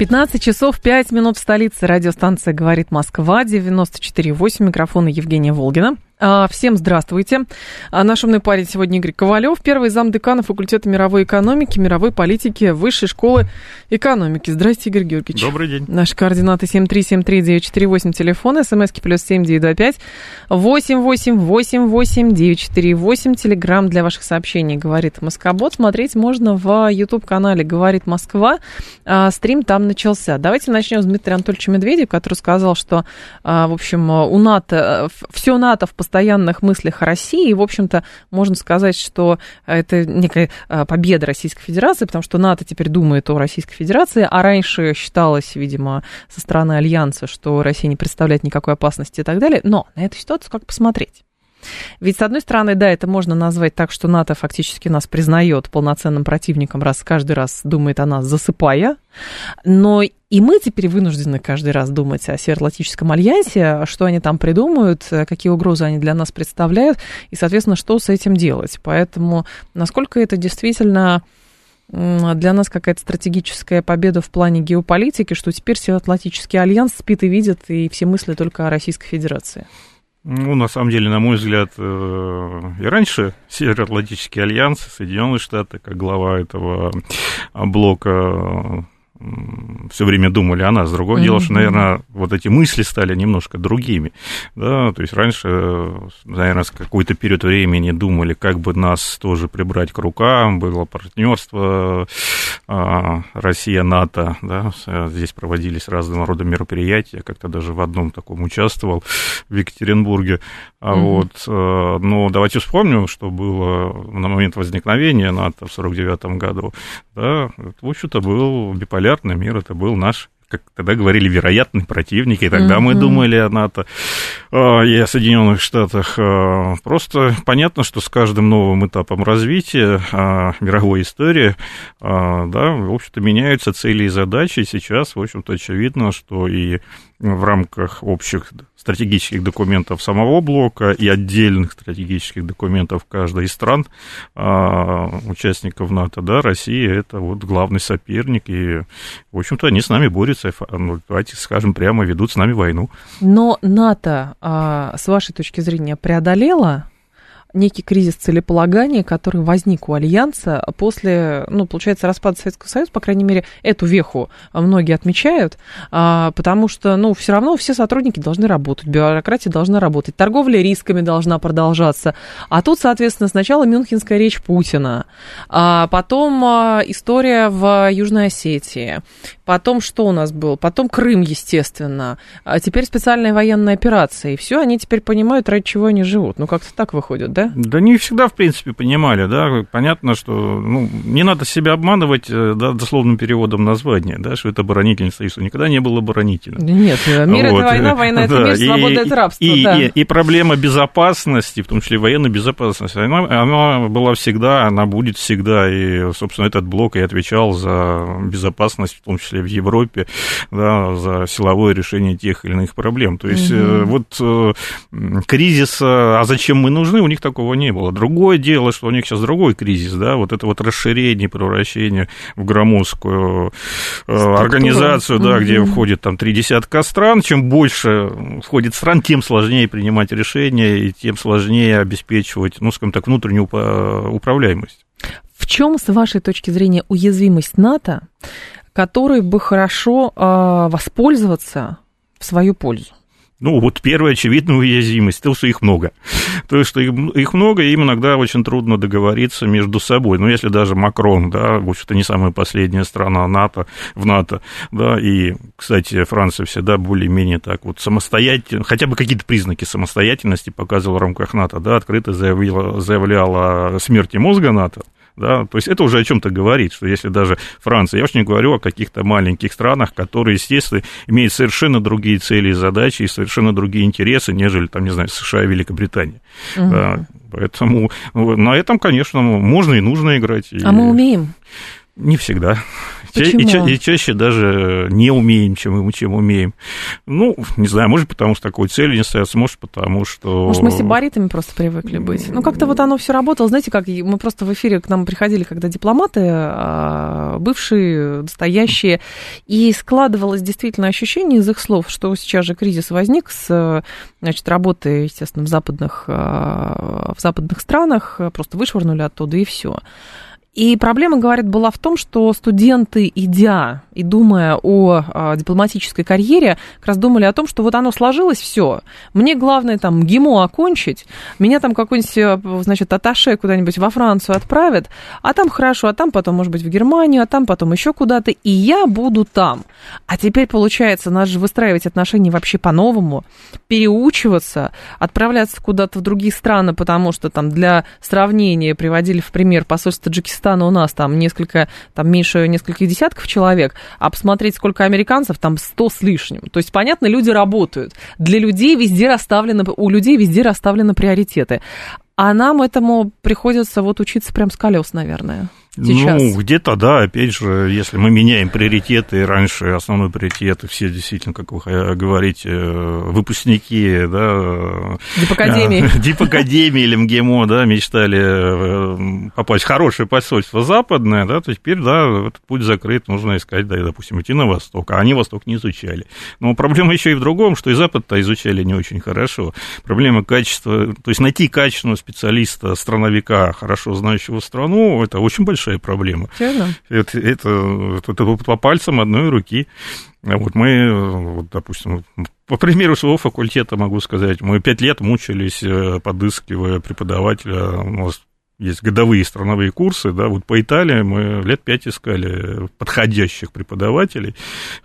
15 часов 5 минут в столице. Радиостанция «Говорит Москва», 94,8. Микрофон Евгения Волгина. А, всем здравствуйте. А, наш умный парень сегодня Игорь Ковалев, первый зам декана факультета мировой экономики, мировой политики Высшей школы экономики. Здрасте, Игорь Георгиевич. Добрый день. Наши координаты 7373948, телефон, смски плюс 7925 8888948, телеграмм для ваших сообщений «Говорит Москобот». Смотреть можно в YouTube-канале «Говорит Москва». А, стрим там начался. Давайте начнем с Дмитрия Анатольевича Медведева, который сказал, что, в общем, у НАТО, все НАТО в постоянных мыслях о России. И, в общем-то, можно сказать, что это некая а, победа Российской Федерации, потому что НАТО теперь думает о Российской Федерации, а раньше считалось, видимо, со стороны Альянса, что Россия не представляет никакой опасности и так далее. Но на эту ситуацию как посмотреть? Ведь, с одной стороны, да, это можно назвать так, что НАТО фактически нас признает полноценным противником, раз каждый раз думает о нас, засыпая. Но и мы теперь вынуждены каждый раз думать о Североатлантическом альянсе, что они там придумают, какие угрозы они для нас представляют, и, соответственно, что с этим делать. Поэтому насколько это действительно для нас какая-то стратегическая победа в плане геополитики, что теперь Североатлантический альянс спит и видит, и все мысли только о Российской Федерации. Ну, на самом деле, на мой взгляд, э, и раньше Североатлантический альянс, Соединенные Штаты, как глава этого блока все время думали о нас. Другое mm-hmm. дело, что, наверное, вот эти мысли стали немножко другими. Да? То есть раньше, наверное, с какой-то период времени думали, как бы нас тоже прибрать к рукам, было партнерство а, Россия-НАТО, да? здесь проводились разного рода мероприятия, как-то даже в одном таком участвовал в Екатеринбурге. А mm-hmm. вот, э, но давайте вспомним, что было на момент возникновения НАТО в 1949 году. Да? В общем-то, был биполярный полярный мир, это был наш как тогда говорили, вероятный противник, и тогда mm-hmm. мы думали о НАТО а, и о Соединенных Штатах. А, просто понятно, что с каждым новым этапом развития мировой истории, да, в общем-то, меняются цели и задачи. Сейчас, в общем-то, очевидно, что и в рамках общих стратегических документов самого блока и отдельных стратегических документов каждой из стран, а, участников НАТО, да, Россия это вот главный соперник, и, в общем-то, они с нами борются, ну, давайте скажем прямо, ведут с нами войну. Но НАТО, а, с вашей точки зрения, преодолела некий кризис целеполагания, который возник у Альянса после, ну, получается, распада Советского Союза, по крайней мере, эту веху многие отмечают, а, потому что, ну, все равно все сотрудники должны работать, бюрократия должна работать, торговля рисками должна продолжаться. А тут, соответственно, сначала Мюнхенская речь Путина, а потом а, история в Южной Осетии, потом что у нас было, потом Крым, естественно, теперь специальная военная операция, и все, они теперь понимают, ради чего они живут. Ну, как-то так выходит, да? Да? Да не всегда, в принципе, понимали, да. Понятно, что ну, не надо себя обманывать э, да, дословным переводом названия, да, что это оборонительный союз. Он никогда не был оборонительным. Нет, мир вот. это война, война это да. мир, свобода и, это рабство. И, да. и, и проблема безопасности, в том числе военной безопасности, она, она была всегда, она будет всегда. И, собственно, этот блок и отвечал за безопасность, в том числе в Европе, да, за силовое решение тех или иных проблем. То есть угу. вот э, кризис, а зачем мы нужны, у них такого не было. Другое дело, что у них сейчас другой кризис, да, вот это вот расширение, превращение в громоздкую э, организацию, да, mm где входит там три десятка стран. Чем больше входит стран, тем сложнее принимать решения и тем сложнее обеспечивать, ну, скажем так, внутреннюю управляемость. В чем, с вашей точки зрения, уязвимость НАТО, которой бы хорошо э, воспользоваться в свою пользу? Ну, вот первая очевидная уязвимость, то, что их много. То, что их, их много, и им иногда очень трудно договориться между собой. Ну, если даже Макрон, да, в общем-то, не самая последняя страна НАТО, в НАТО, да, и, кстати, Франция всегда более-менее так вот самостоятельно, хотя бы какие-то признаки самостоятельности показывала в рамках НАТО, да, открыто заявила, заявляла о смерти мозга НАТО, Да, то есть это уже о чем-то говорит, что если даже Франция, я уж не говорю о каких-то маленьких странах, которые, естественно, имеют совершенно другие цели и задачи и совершенно другие интересы, нежели, там, не знаю, США и Великобритания. Угу. Да, поэтому на этом, конечно, можно и нужно играть. А мы умеем? Не всегда. Почему? И, ча- и чаще даже не умеем, чем, чем умеем. Ну, не знаю, может, потому что такой цели не ставится, может, потому что... Может, мы сибаритами просто привыкли быть. Ну, как-то вот оно все работало. Знаете, как мы просто в эфире к нам приходили, когда дипломаты, а, бывшие, настоящие, и складывалось действительно ощущение из их слов, что сейчас же кризис возник с, значит, работы, естественно, в западных, а, в западных странах, просто вышвырнули оттуда, и все. И проблема, говорит, была в том, что студенты, идя и думая о, о дипломатической карьере, как раз думали о том, что вот оно сложилось все. Мне главное там ГИМО окончить, меня там какой-нибудь, э, значит, аташе куда-нибудь во Францию отправят, а там хорошо, а там потом, может быть, в Германию, а там потом еще куда-то, и я буду там. А теперь, получается, надо же выстраивать отношения вообще по-новому, переучиваться, отправляться куда-то в другие страны, потому что там для сравнения приводили в пример посольство Таджикистана Таджикистана у нас там несколько, там меньше нескольких десятков человек, а посмотреть, сколько американцев, там сто с лишним. То есть, понятно, люди работают. Для людей везде расставлены, у людей везде расставлены приоритеты. А нам этому приходится вот учиться прям с колес, наверное сейчас? Ну, где-то, да, опять же, если мы меняем приоритеты, раньше основной приоритет, все действительно, как вы говорите, выпускники, да... Дипакадемии. Дипакадемии или МГИМО, да, мечтали э, попасть в хорошее посольство западное, да, то теперь, да, этот путь закрыт, нужно искать, да, допустим, идти на восток, а они восток не изучали. Но проблема еще и в другом, что и запад-то изучали не очень хорошо. Проблема качества, то есть найти качественного специалиста, страновика, хорошо знающего страну, это очень большая большая проблема. Это, это, это, это по пальцам одной руки. Вот мы, вот, допустим, по примеру своего факультета могу сказать, мы пять лет мучились, э, подыскивая преподавателя. У нас есть годовые страновые курсы, да, вот по Италии мы лет пять искали подходящих преподавателей,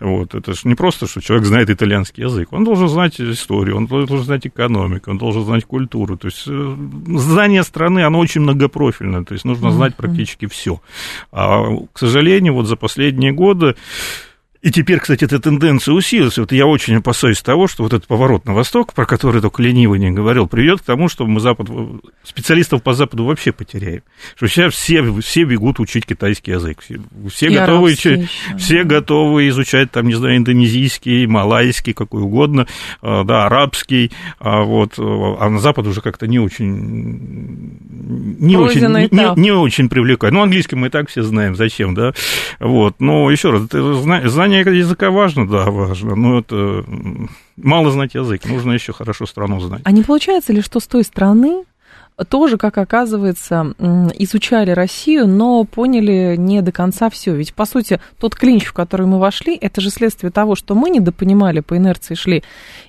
вот, это же не просто, что человек знает итальянский язык, он должен знать историю, он должен знать экономику, он должен знать культуру, то есть э, знание страны, оно очень многопрофильное, то есть нужно знать практически все, а, к сожалению, вот за последние годы и теперь, кстати, эта тенденция усилилась. Вот я очень опасаюсь того, что вот этот поворот на восток, про который только ленивый не говорил, приведет к тому, что мы Запад, специалистов по Западу вообще потеряем. Что сейчас все, все бегут учить китайский язык. Все, все готовы, еще, все готовы изучать, там, не знаю, индонезийский, малайский, какой угодно, а, да, арабский. А, вот, а на Запад уже как-то не очень... Не очень, не, не, не очень привлекает. Ну, английский мы и так все знаем, зачем, да? Вот. Но еще раз, знание Знание языка важно, да, важно, но это мало знать язык, нужно еще хорошо страну знать. А не получается ли, что с той стороны тоже, как оказывается, изучали Россию, но поняли не до конца все. Ведь, по сути, тот клинч, в который мы вошли, это же следствие того, что мы недопонимали, по инерции шли.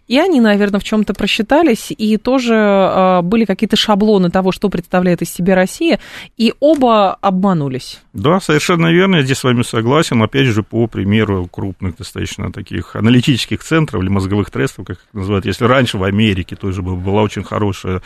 И они, наверное, в чем-то просчитались, и тоже э, были какие-то шаблоны того, что представляет из себя Россия, и оба обманулись. Да, совершенно верно, я здесь с вами согласен. Опять же, по примеру крупных достаточно таких аналитических центров или мозговых трестов, как их называют. Если раньше в Америке тоже была очень хорошая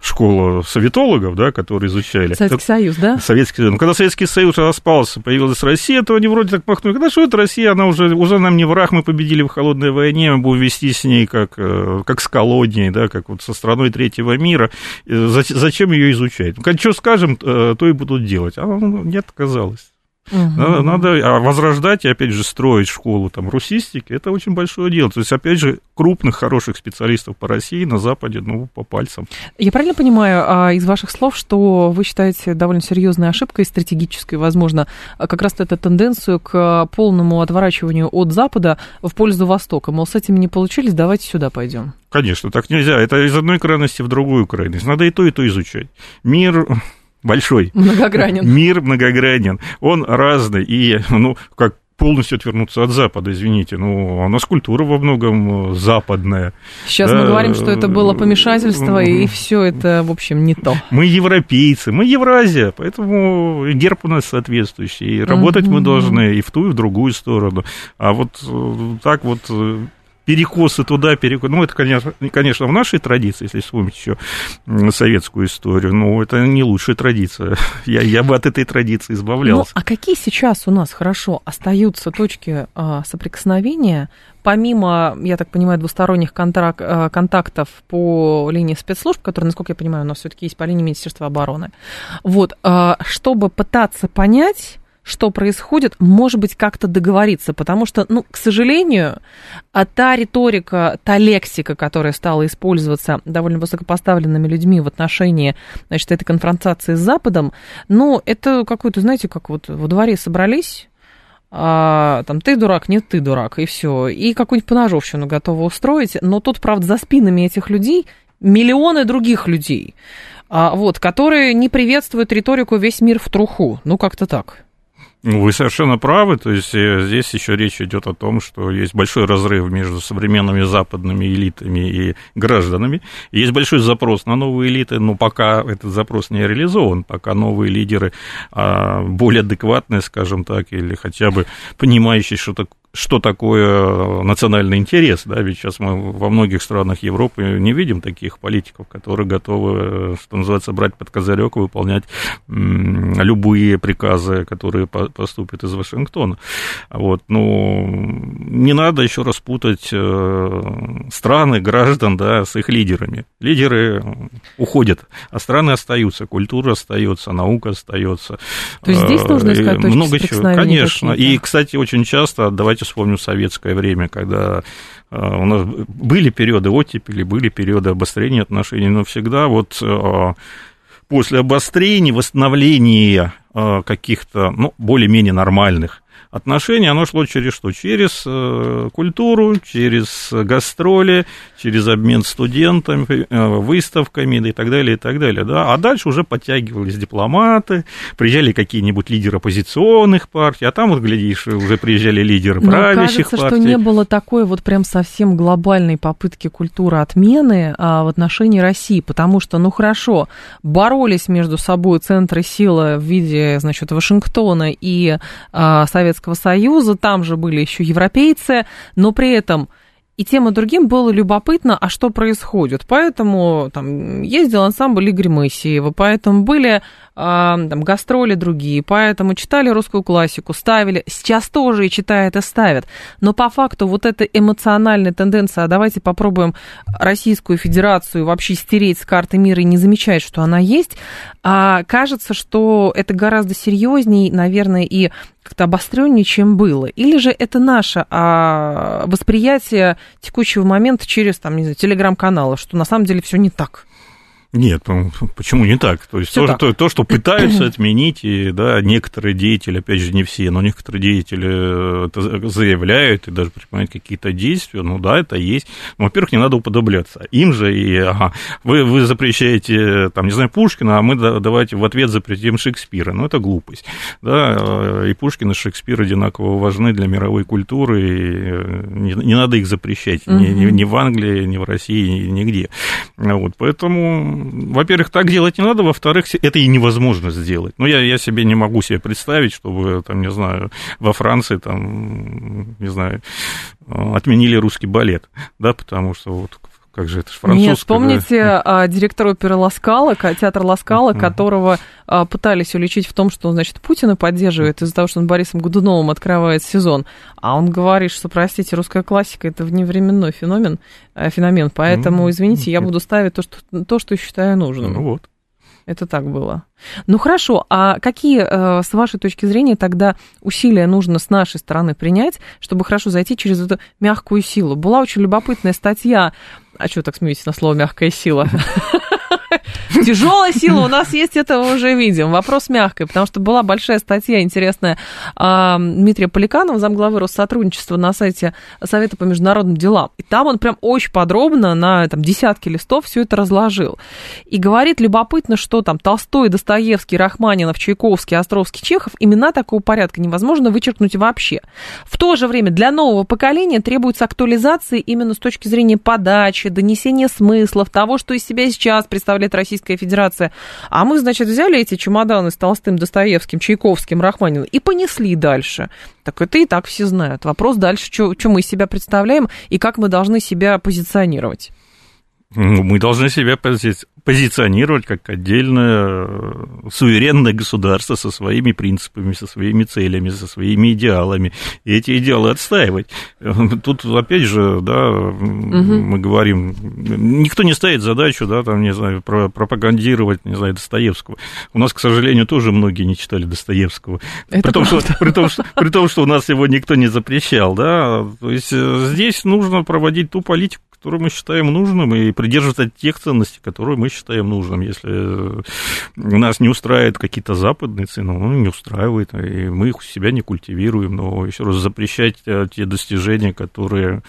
школа советологов, да, которые изучали. Советский так, Союз, да? Советский Союз. Но когда Советский Союз распался, появилась Россия, то они вроде так махнули. Когда что это Россия, она уже, уже нам не враг, мы победили в холодной войне, мы будем вести с ней как как, э, как с колонией, да, как вот со страной третьего мира. Э, зачем ее изучать? Ну, что скажем, э, то и будут делать. А ну, нет, оказалось. Угу. Надо, надо а возрождать и, опять же, строить школу там русистики, это очень большое дело. То есть, опять же, крупных, хороших специалистов по России на Западе, ну, по пальцам. Я правильно понимаю а, из ваших слов, что вы считаете довольно серьезной ошибкой, стратегической, возможно, как раз эту тенденцию к полному отворачиванию от Запада в пользу Востока? Мол, с этим не получились, давайте сюда пойдем. Конечно, так нельзя. Это из одной крайности в другую крайность. Надо и то, и то изучать. Мир большой. Многогранен. Мир многогранен. Он разный. И, ну, как полностью отвернуться от Запада, извините. Ну, у нас культура во многом западная. Сейчас да. мы говорим, что это было помешательство, и все это, в общем, не то. Мы европейцы, мы Евразия, поэтому герб у нас соответствующий. И работать мы должны и в ту, и в другую сторону. А вот э, так вот э, перекосы туда, перекосы. Ну, это, конечно, конечно, в нашей традиции, если вспомнить еще советскую историю, но это не лучшая традиция. Я, я бы от этой традиции избавлялся. Ну, а какие сейчас у нас, хорошо, остаются точки а, соприкосновения, помимо, я так понимаю, двусторонних контрак, а, контактов по линии спецслужб, которые, насколько я понимаю, у нас все-таки есть по линии Министерства обороны, вот, а, чтобы пытаться понять что происходит, может быть, как-то договориться, потому что, ну, к сожалению, а та риторика, та лексика, которая стала использоваться довольно высокопоставленными людьми в отношении, значит, этой конфронтации с Западом, ну, это какой-то, знаете, как вот во дворе собрались, а, там, ты дурак, нет, ты дурак, и все, и какую-нибудь поножовщину готовы устроить, но тут, правда, за спинами этих людей миллионы других людей, а, вот, которые не приветствуют риторику «весь мир в труху», ну, как-то так. Вы совершенно правы. То есть э, здесь еще речь идет о том, что есть большой разрыв между современными западными элитами и гражданами. Есть большой запрос на новые элиты, но пока этот запрос не реализован, пока новые лидеры а, более адекватные, скажем так, или хотя бы понимающие, что, так, что такое национальный интерес, да, ведь сейчас мы во многих странах Европы не видим таких политиков, которые готовы, что называется, брать под козырек и выполнять любые приказы, которые поступят из Вашингтона. Вот, ну, не надо еще раз путать э, страны, граждан, да, с их лидерами. Лидеры уходят, а страны остаются, культура остается, наука остается. То есть здесь нужно искать точки много чего, конечно. И, кстати, очень часто, давайте вспомню советское время, когда э, у нас были периоды оттепели, были периоды обострения отношений, но всегда вот э, после обострений, восстановления э, каких-то, ну, более-менее нормальных отношение, оно шло через что? Через э, культуру, через гастроли, через обмен студентами, э, выставками и так далее, и так далее. Да? А дальше уже подтягивались дипломаты, приезжали какие-нибудь лидеры оппозиционных партий, а там, вот, глядишь, уже приезжали лидеры Но правящих кажется, партий. что не было такой вот прям совсем глобальной попытки культуры отмены а, в отношении России, потому что, ну хорошо, боролись между собой центры силы в виде, значит, Вашингтона и а, Советского Советского Союза, там же были еще европейцы, но при этом и тем и другим было любопытно, а что происходит. Поэтому там ездил ансамбль Игоря Моисеева, поэтому были там, гастроли другие, поэтому читали русскую классику, ставили, сейчас тоже и читают и ставят. Но по факту вот эта эмоциональная тенденция, а давайте попробуем Российскую Федерацию вообще стереть с карты мира и не замечать, что она есть, а кажется, что это гораздо серьезнее, наверное, и как-то обостреннее, чем было? Или же это наше а, восприятие текущего момента через, там, не знаю, телеграм-каналы, что на самом деле все не так? Нет, ну, почему не так? То есть то, так. То, то, что пытаются отменить, и да, некоторые деятели, опять же, не все, но некоторые деятели э, это заявляют и даже предпринимают какие-то действия, ну да, это есть. Но, во-первых, не надо уподобляться. Им же и, ага, вы, вы запрещаете, там, не знаю, Пушкина, а мы давайте в ответ запретим Шекспира. Ну, это глупость. Да, э, и Пушкин, и Шекспир одинаково важны для мировой культуры, и э, не, не надо их запрещать угу. ни, ни, ни в Англии, ни в России, ни, нигде. Вот, поэтому во-первых, так делать не надо, во-вторых, это и невозможно сделать. Ну, я, я себе не могу себе представить, чтобы, там, не знаю, во Франции, там, не знаю, отменили русский балет, да, потому что вот как же это же французское? Нет, помните да? а, директора оперы Ласкала, театр Ласкала, uh-huh. которого а, пытались уличить в том, что он, значит, Путина поддерживает из-за того, что он Борисом Годуновым открывает сезон. А он говорит, что, простите, русская классика – это вневременной феномен, э, феномен, поэтому, извините, я буду ставить то, что, то, что считаю нужным. Ну вот. Это так было. Ну хорошо, а какие, э, с вашей точки зрения, тогда усилия нужно с нашей стороны принять, чтобы хорошо зайти через эту мягкую силу? Была очень любопытная статья. А что так смеетесь на слово мягкая сила? Тяжелая сила у нас есть, это мы уже видим. Вопрос мягкой, потому что была большая статья интересная а, Дмитрия Поликанова, замглавы Россотрудничества на сайте Совета по международным делам. И там он прям очень подробно на там, десятки листов все это разложил. И говорит любопытно, что там Толстой, Достоевский, Рахманинов, Чайковский, Островский, Чехов, имена такого порядка невозможно вычеркнуть вообще. В то же время для нового поколения требуется актуализации именно с точки зрения подачи, донесения смыслов, того, что из себя сейчас представляет Российская Российская Федерация. А мы, значит, взяли эти чемоданы с Толстым, Достоевским, Чайковским, Рахманиновым и понесли дальше. Так это и так все знают. Вопрос дальше, что мы из себя представляем и как мы должны себя позиционировать. Мы должны себя позиционировать как отдельное э, суверенное государство со своими принципами, со своими целями, со своими идеалами, и эти идеалы отстаивать. Тут, опять же, да, угу. мы говорим, никто не ставит задачу, да, там, не знаю, пропагандировать, не знаю, Достоевского. У нас, к сожалению, тоже многие не читали Достоевского. Это при, том, что, при, том, что, при том, что у нас его никто не запрещал, да, то есть э, здесь нужно проводить ту политику, которую мы считаем нужным, и придерживаться тех ценностей, которые мы считаем нужным. Если нас не устраивают какие-то западные цены, ну, не устраивает, и мы их у себя не культивируем, но еще раз запрещать э, те достижения, которые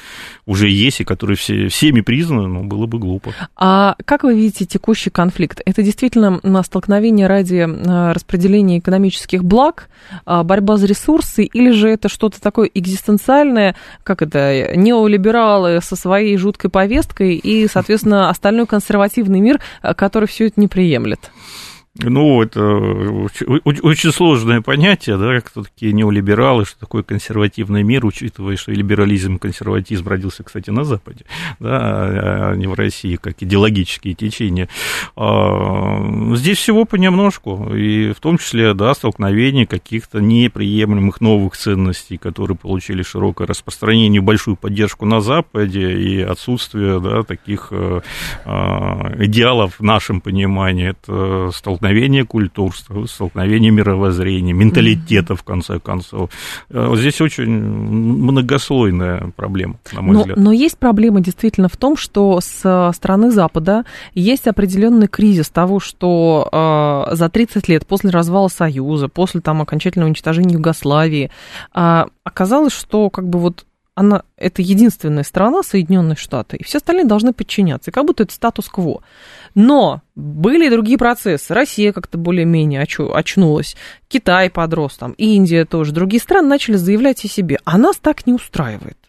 уже есть и которые все, всеми признаны, ну, было бы глупо. А как вы видите текущий конфликт? Это действительно на столкновение ради э, распределения экономических благ, а, борьба за ресурсы, или же это что-то такое экзистенциальное, как это, неолибералы со своей жуткой повесткой и, соответственно, остальной консервативный мир, э, который все это не приемлет. Ну, это очень сложное понятие, да, кто такие неолибералы, что такое консервативный мир, учитывая, что и либерализм, и консерватизм родился, кстати, на Западе, да, а не в России, как идеологические течения. А, здесь всего понемножку, и в том числе, да, столкновение каких-то неприемлемых новых ценностей, которые получили широкое распространение, большую поддержку на Западе, и отсутствие, да, таких э, а, идеалов в нашем понимании, это столкновение столкновение культур, столкновение мировоззрения, менталитета, в конце концов. Э, вот здесь очень многослойная проблема, на мой но, взгляд. Но есть проблема действительно в том, что с стороны Запада есть определенный кризис того, что э, за 30 лет после развала Союза, после там окончательного уничтожения Югославии, э, оказалось, что как бы вот она, это единственная страна, Соединенные Штаты, и все остальные должны подчиняться, и как будто это статус-кво. Но были и другие процессы. Россия как-то более-менее очнулась, Китай подрос, там, Индия тоже, другие страны начали заявлять о себе. А нас так не устраивает.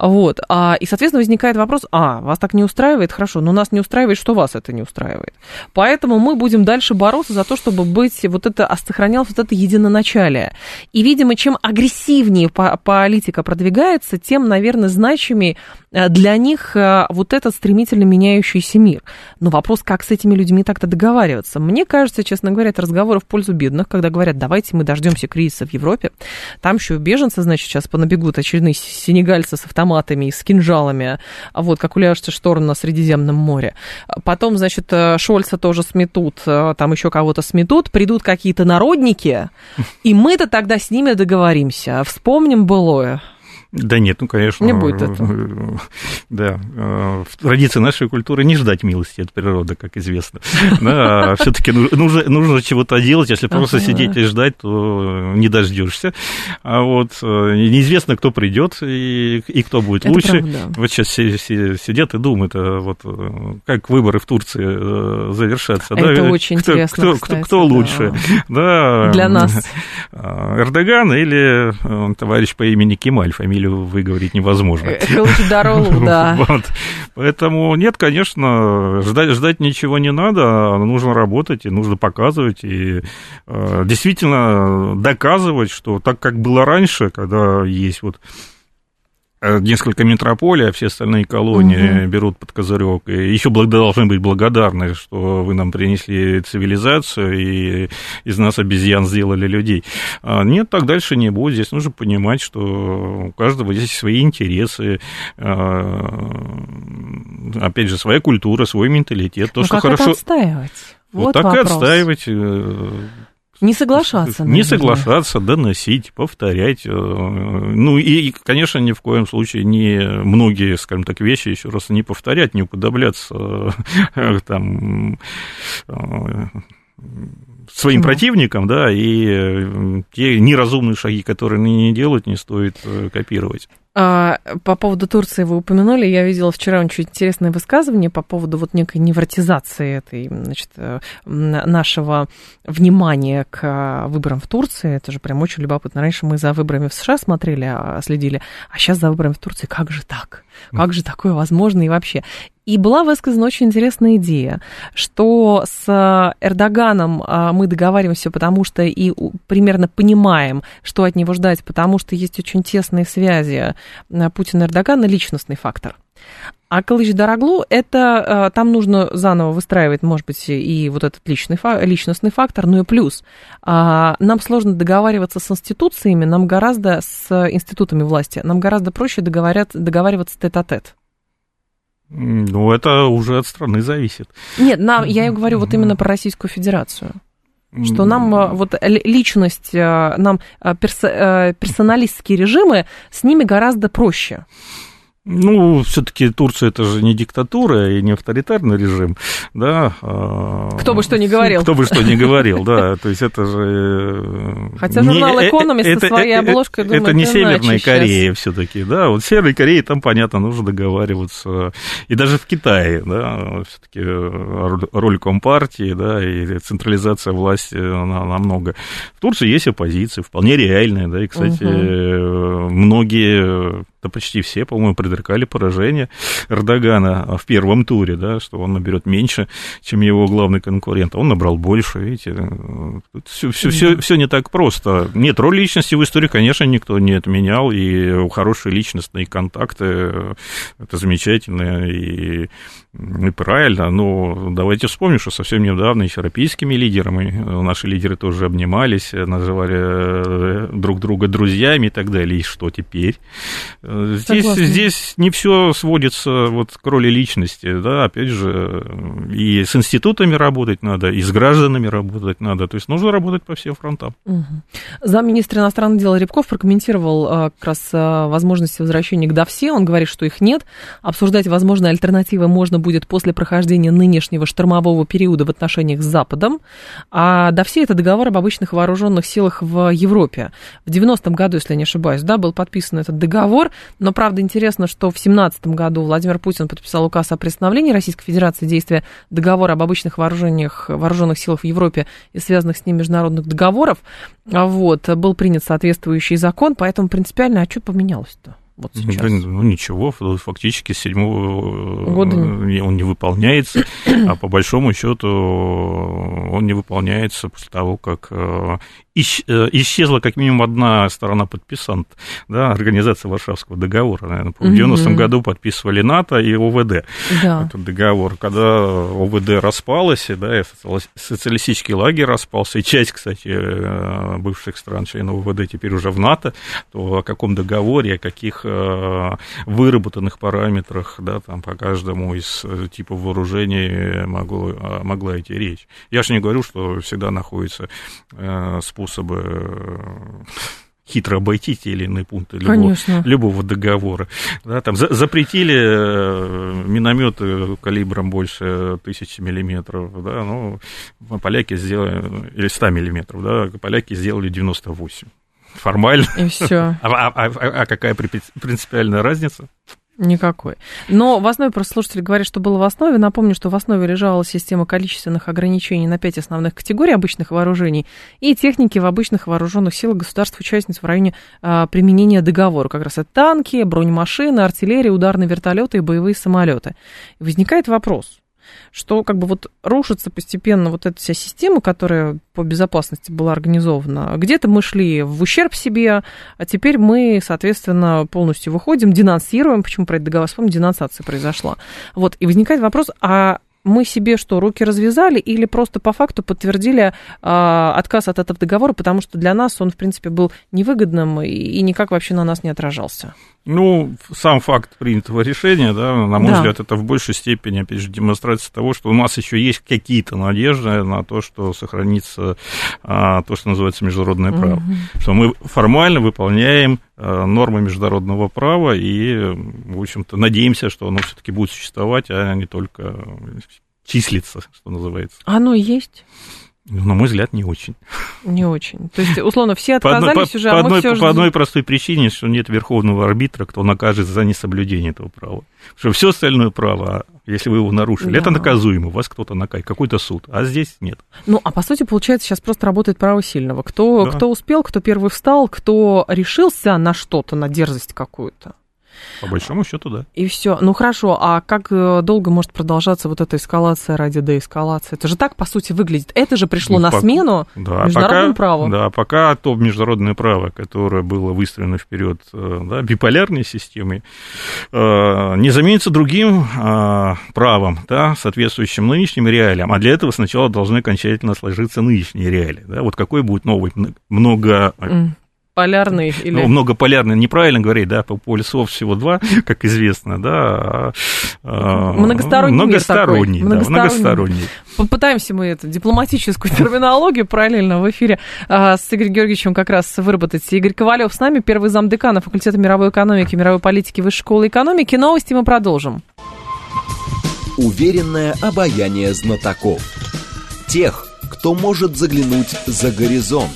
Вот. А, и, соответственно, возникает вопрос, а, вас так не устраивает? Хорошо, но нас не устраивает, что вас это не устраивает. Поэтому мы будем дальше бороться за то, чтобы быть, вот это, сохранялось вот это единоначалие. И, видимо, чем агрессивнее политика продвигается, тем, наверное, значимее э, для них э, вот этот стремительно меняющийся мир. Но вопрос, как с этими людьми так-то договариваться? Мне кажется, честно говоря, это разговоры в пользу бедных, когда говорят, давайте мы дождемся кризиса в Европе. Там еще беженцы, значит, сейчас понабегут очередные сенегальцы с автоматом автоматами и с кинжалами, вот, как уляжется шторм на Средиземном море. Потом, значит, э, Шольца тоже сметут, э, там еще кого-то сметут, придут какие-то народники, и мы-то тогда с ними договоримся. Вспомним былое. Да нет, ну, конечно. Не будет этого. Да. Э, в традиции нашей культуры не ждать милости от природы, как известно. Да, а все-таки нужно, нужно чего-то делать. Если просто ага. сидеть и ждать, то не дождешься. А вот э, неизвестно, кто придет и, и кто будет Это лучше. Правда. Вот сейчас все, все сидят и думают, а вот э, как выборы в Турции завершатся. Это да? очень кто, интересно, кто, кстати, кто, кто лучше? Да. Для нас. Эрдоган или товарищ по имени Кемаль, фамилия фамилию выговорить невозможно. Халачидаролу, да. Вот. Поэтому нет, конечно, ждать, ждать ничего не надо, нужно работать, и нужно показывать, и э, действительно доказывать, что так, как было раньше, когда есть вот Э, несколько метрополий, а все остальные колонии угу. берут под козырек. И еще должны быть благодарны, что вы нам принесли цивилизацию и из нас обезьян сделали людей. А нет, так дальше не будет. Здесь нужно понимать, что у каждого здесь свои интересы, а, опять же, своя культура, свой менталитет. То, ну, что как хорошо. Это отстаивать? Вот, вот так вопрос. и отстаивать. Не соглашаться. Наверное. Не соглашаться, доносить, повторять. Э, ну и, конечно, ни в коем случае не многие, скажем так, вещи еще раз не повторять, не уподобляться э, там э, своим противникам, да, и те неразумные шаги, которые они не делают, не стоит копировать. А, по поводу Турции вы упомянули, я видела вчера очень интересное высказывание по поводу вот некой невротизации этой, значит, э, нашего внимания к а, выборам в Турции. Это же прям очень любопытно. Раньше мы за выборами в США смотрели, а, следили, а сейчас за выборами в Турции. Как же так? Как же такое возможно и вообще? И была высказана очень интересная идея, что с Эрдоганом а, мы договариваемся, потому что и примерно понимаем, что от него ждать, потому что есть очень тесные связи Путина и Эрдогана, личностный фактор. А Калыч Дороглу, это а, там нужно заново выстраивать, может быть, и вот этот личный, личностный фактор, ну и плюс. А, нам сложно договариваться с институциями, нам гораздо с институтами власти, нам гораздо проще договариваться тет-а-тет. Ну, это уже от страны зависит. Нет, нам, я и говорю вот именно про Российскую Федерацию. Что нам а, вот личность, нам персоналистские режимы, с ними гораздо проще. Ну, все-таки Турция это же не диктатура и не авторитарный режим, да. А, кто бы что ни говорил. Кто бы что ни говорил, да. То есть это же. Э, Хотя журнал э, это, со своей обложкой думает, Это не Северная Корея все-таки, да. Вот в Северной Корее там, понятно, нужно договариваться. И даже в Китае, да, все-таки роль компартии, да, и централизация власти намного. В Турции есть оппозиция, вполне реальная, да, и, кстати, многие да почти все, по-моему, предрекали поражение Эрдогана в первом туре, да, что он наберет меньше, чем его главный конкурент. А он набрал больше, видите. Все, все, все, все не так просто. Нет, роль личности в истории, конечно, никто не отменял, и хорошие личностные контакты это замечательно и, и правильно. Но давайте вспомним, что совсем недавно и с европейскими лидерами наши лидеры тоже обнимались, называли э, друг друга друзьями и так далее. И что теперь? Здесь, здесь не все сводится вот к роли личности, да, опять же, и с институтами работать надо, и с гражданами работать надо, то есть нужно работать по всем фронтам. Угу. Замминистра иностранных дел Рябков прокомментировал как раз возможности возвращения к ДАВСе, он говорит, что их нет, обсуждать возможные альтернативы можно будет после прохождения нынешнего штормового периода в отношениях с Западом, а ДАВСе это договор об обычных вооруженных силах в Европе. В 90-м году, если я не ошибаюсь, да, был подписан этот договор, но, правда, интересно, что в 2017 году Владимир Путин подписал указ о приостановлении Российской Федерации действия договора об обычных вооружениях, вооруженных силах в Европе и связанных с ним международных договоров. А вот, был принят соответствующий закон, поэтому принципиально, а что поменялось-то? Вот сейчас? Ну, ничего, фактически с седьмого года он не выполняется, а по большому счету он не выполняется после того, как э, Э, исчезла как минимум одна сторона подписант, да, организация Варшавского договора, наверное, в 90-м году подписывали НАТО и ОВД да. этот договор. Когда ОВД распалось, да, и социалистический лагерь распался, и часть, кстати, э, бывших стран членов ОВД теперь уже в НАТО, то о каком договоре, о каких э, выработанных параметрах, да, там по каждому из типов вооружений могло, могла идти речь. Я же не говорю, что всегда находится способ способы э, хитро обойти те или иные пункты любого, любого договора. Да, там за, запретили э, минометы калибром больше тысячи миллиметров, да, ну, поляки сделали, или 100 миллиметров, да, поляки сделали 98 формально. И все. А, а, а, а какая принципиальная разница? Никакой. Но в основе, просто слушатели говорят, что было в основе. Напомню, что в основе лежала система количественных ограничений на пять основных категорий обычных вооружений и техники в обычных вооруженных силах государств-участниц в районе а, применения договора. Как раз это танки, бронемашины, артиллерия, ударные вертолеты и боевые самолеты. И возникает вопрос, что как бы вот рушится постепенно вот эта вся система, которая по безопасности была организована. Где-то мы шли в ущерб себе, а теперь мы, соответственно, полностью выходим, денонсируем, почему про это договор, вспомним, денонсация произошла. Вот, и возникает вопрос, а мы себе что, руки развязали или просто по факту подтвердили а, отказ от этого договора, потому что для нас он, в принципе, был невыгодным и никак вообще на нас не отражался? Ну, сам факт принятого решения, да, на мой да. взгляд, это в большей степени, опять же, демонстрация того, что у нас еще есть какие-то надежды на то, что сохранится а, то, что называется международное право. Угу. Что мы формально выполняем а, нормы международного права и, в общем-то, надеемся, что оно все-таки будет существовать, а не только числиться, что называется. Оно есть? Ну, на мой взгляд, не очень. Не очень. То есть, условно, все отказались по одной, уже, по, а мы одной, все По одной простой причине, что нет верховного арбитра, кто накажет за несоблюдение этого права. Что все остальное право, если вы его нарушили, да. это наказуемо, вас кто-то накажет, какой-то суд, а здесь нет. Ну, а по сути, получается, сейчас просто работает право сильного. Кто, да. кто успел, кто первый встал, кто решился на что-то, на дерзость какую-то По большому счету, да. И все. Ну хорошо, а как э, долго может продолжаться вот эта эскалация ради деэскалации? Это же так, по сути, выглядит. Это же пришло Ну, на по- смену Да, международному пока, праву. Да, пока то международное право, которое было выстроено вперед э, да, биполярной системой, э, не заменится другим правом, да, соответствующим нынешним реалиям. А для этого сначала должны окончательно сложиться нынешние реалии. Да. Вот какой будет новый много Полярный или... ну, многополярный, неправильно говорить, да, по полюсов всего два, как известно, да. а, а, Многосторонний мир многосторонний, такой. да, многосторонний. Попытаемся мы эту дипломатическую терминологию параллельно в эфире а, с Игорем Георгиевичем как раз выработать. Игорь Ковалев с нами, первый замдекана факультета мировой экономики, мировой политики Высшей школы экономики. Новости мы продолжим. Уверенное обаяние знатоков. Тех, кто может заглянуть за горизонт.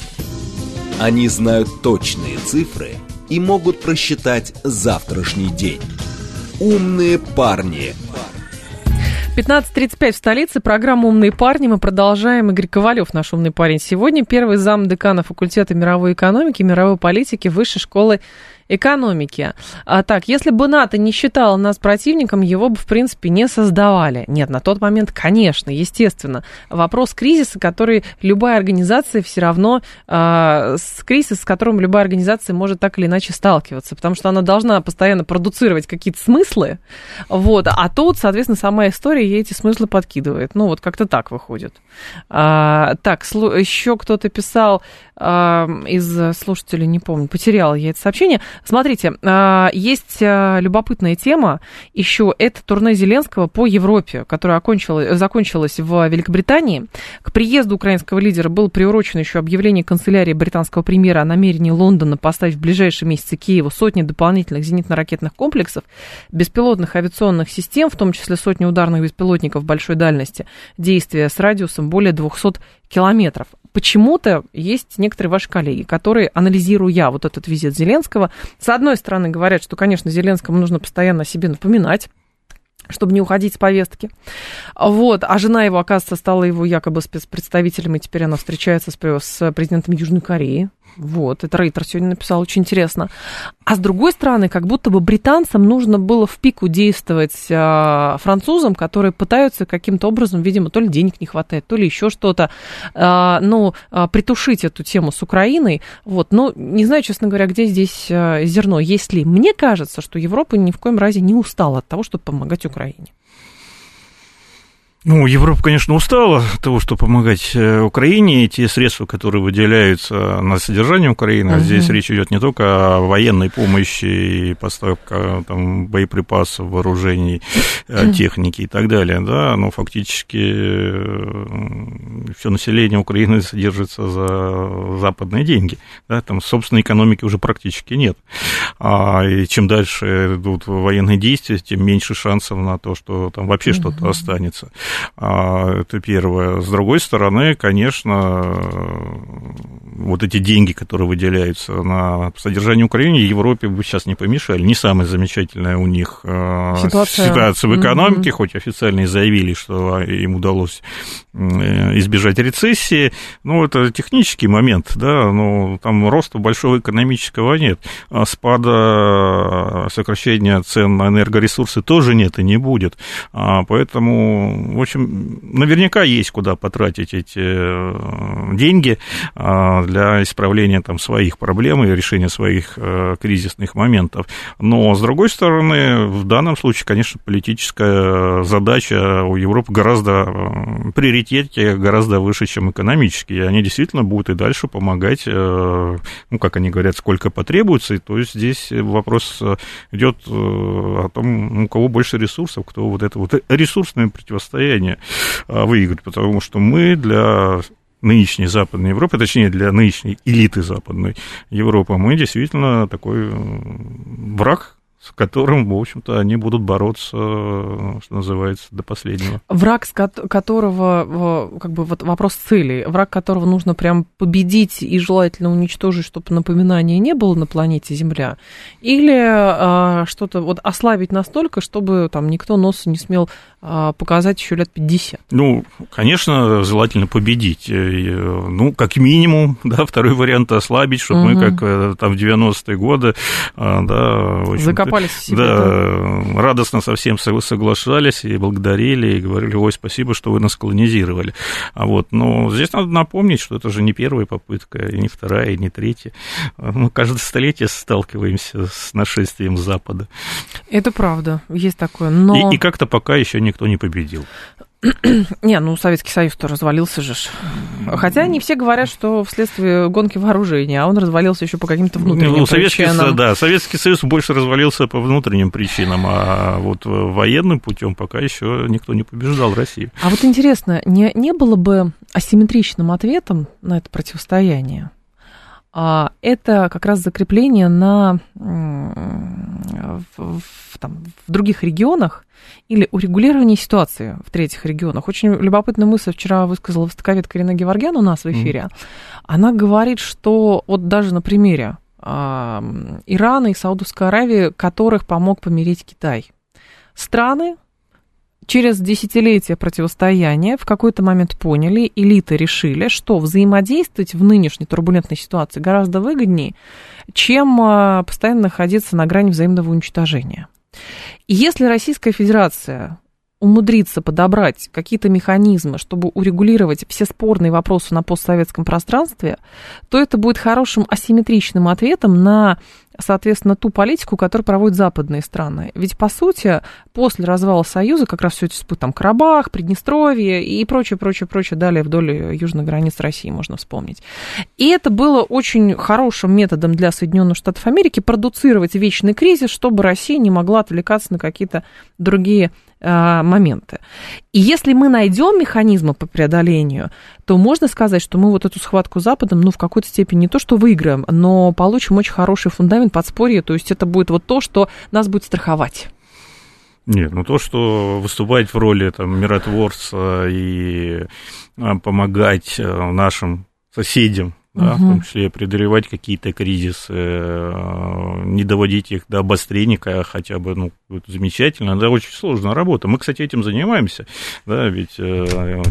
Они знают точные цифры и могут просчитать завтрашний день. Умные парни. 15.35 в столице. Программа «Умные парни». Мы продолжаем. Игорь Ковалев, наш умный парень. Сегодня первый зам декана факультета мировой экономики, мировой политики Высшей школы экономики. А, так, если бы НАТО не считало нас противником, его бы, в принципе, не создавали. Нет, на тот момент, конечно, естественно. Вопрос кризиса, который любая организация все равно, а, с кризис, с которым любая организация может так или иначе сталкиваться, потому что она должна постоянно продуцировать какие-то смыслы, вот, а тут, соответственно, сама история ей эти смыслы подкидывает. Ну, вот как-то так выходит. А, так, еще кто-то писал из слушателей, не помню, потеряла я это сообщение. Смотрите, а, есть а, любопытная тема еще, это турне Зеленского по Европе, которое закончилось в Великобритании. К приезду украинского лидера было приурочено еще объявление канцелярии британского премьера о намерении Лондона поставить в ближайшие месяцы Киеву сотни дополнительных зенитно-ракетных комплексов, беспилотных авиационных систем, в том числе сотни ударных беспилотников большой дальности, действия с радиусом более 200 километров. Почему-то есть некоторые ваши коллеги, которые, анализируя вот этот визит Зеленского, с одной стороны говорят, что, конечно, Зеленскому нужно постоянно о себе напоминать, чтобы не уходить с повестки. Вот. А жена его, оказывается, стала его якобы спецпредставителем, и теперь она встречается с, с президентом Южной Кореи. Вот, это Рейтер сегодня написал, очень интересно. А с другой стороны, как будто бы британцам нужно было в пику действовать а, французам, которые пытаются каким-то образом, видимо, то ли денег не хватает, то ли еще что-то, а, ну, а, притушить эту тему с Украиной. Вот, но не знаю, честно говоря, где здесь зерно. Если мне кажется, что Европа ни в коем разе не устала от того, чтобы помогать Украине. Ну, Европа, конечно, устала от того, что помогать э, Украине, и те средства, которые выделяются на содержание Украины, а Мгм. здесь речь идет не только о военной помощи и поставка там, боеприпасов, вооружений, э, техники и так далее, да, но фактически все население Украины содержится за западные деньги, да, там собственной экономики уже практически нет. А, и чем дальше идут военные действия, тем меньше шансов на то, что там вообще что-то останется. А, Это первое. С другой стороны, конечно, вот эти деньги, которые выделяются на содержание Украины, Европе бы сейчас не помешали. Не самая замечательная у них э, Ситуация. ситуация в экономике, Мгм. хоть официально и заявили, что им удалось э, избежать рецессии. Ну, это технический момент, да, но там роста большого экономического нет. А Спада, сокращения цен на энергоресурсы тоже нет и не будет. А, Поэтому, в общем, наверняка есть куда потратить эти э, деньги а, для исправления там своих проблем и решения своих э, кризисных моментов. Но, с другой стороны, в данном случае, конечно, политическая задача у Европы гораздо э, приоритете гораздо выше, чем экономические. И они действительно будут и дальше помогать, э, ну, как они говорят, сколько потребуется. И то есть здесь вопрос идет о том, ну, у кого больше ресурсов, кто вот это вот ресурсное противостояние выиграет, потому что мы для нынешней Западной Европы, точнее, для нынешней элиты Западной Европы, мы действительно такой враг, с которым, в общем-то, они будут бороться, э, что называется, до последнего. Враг, с ко- которого, э, как бы вот вопрос цели, враг которого нужно прям победить и желательно уничтожить, чтобы напоминания не было на планете Земля, или э, что-то вот ослабить настолько, чтобы там никто носа не смел э, показать еще лет 50. Ну, конечно, желательно победить. Ну, как минимум, да, второй вариант ослабить, чтобы Мгм. мы, как там в 90-е годы, да, в общем-то, Себе, да, да, радостно со всем соглашались и благодарили, и говорили, ой, спасибо, что вы нас колонизировали. А вот, но здесь надо напомнить, что это же не первая попытка, и не вторая, и не третья. Мы каждое столетие сталкиваемся с нашествием Запада. Это правда, есть такое, но... И, и как-то пока еще никто не победил. Не, ну Советский Союз-то развалился же. Хотя не все говорят, что вследствие гонки вооружения, а он развалился еще по каким-то внутренним ну, Советский, причинам. Да, Советский Союз больше развалился по внутренним причинам, а вот военным путем пока еще никто не побеждал Россию. А вот интересно, не, не было бы асимметричным ответом на это противостояние? А, это как раз закрепление на, в, в, там, в других регионах или урегулирование ситуации в третьих регионах. Очень любопытную мысль вчера высказала востоковед Ирина Геворгян у нас в эфире. Mm. Она говорит, что вот даже на примере э, Ирана и Саудовской Аравии, которых помог помирить Китай. Страны, через десятилетия противостояния в какой-то момент поняли, элиты решили, что взаимодействовать в нынешней турбулентной ситуации гораздо выгоднее, чем а, постоянно находиться на грани взаимного уничтожения. Если Российская Федерация умудриться подобрать какие-то механизмы, чтобы урегулировать все спорные вопросы на постсоветском пространстве, то это будет хорошим асимметричным ответом на соответственно, ту политику, которую проводят западные страны. Ведь, по сути, после развала Союза, как раз все эти там Карабах, Приднестровье и прочее, прочее, прочее, далее вдоль южных границ России можно вспомнить. И это было очень хорошим методом для Соединенных Штатов Америки продуцировать вечный кризис, чтобы Россия не могла отвлекаться на какие-то другие моменты. И если мы найдем механизмы по преодолению, то можно сказать, что мы вот эту схватку с Западом, ну, в какой-то степени не то, что выиграем, но получим очень хороший фундамент подспорья, то есть это будет вот то, что нас будет страховать. Нет, ну то, что выступать в роли там, миротворца и а, помогать э, нашим соседям да, угу. в том числе преодолевать какие-то кризисы, э, не доводить их до обострения, хотя бы, ну, это замечательно, да, очень сложная работа. Мы, кстати, этим занимаемся, да, ведь э, а,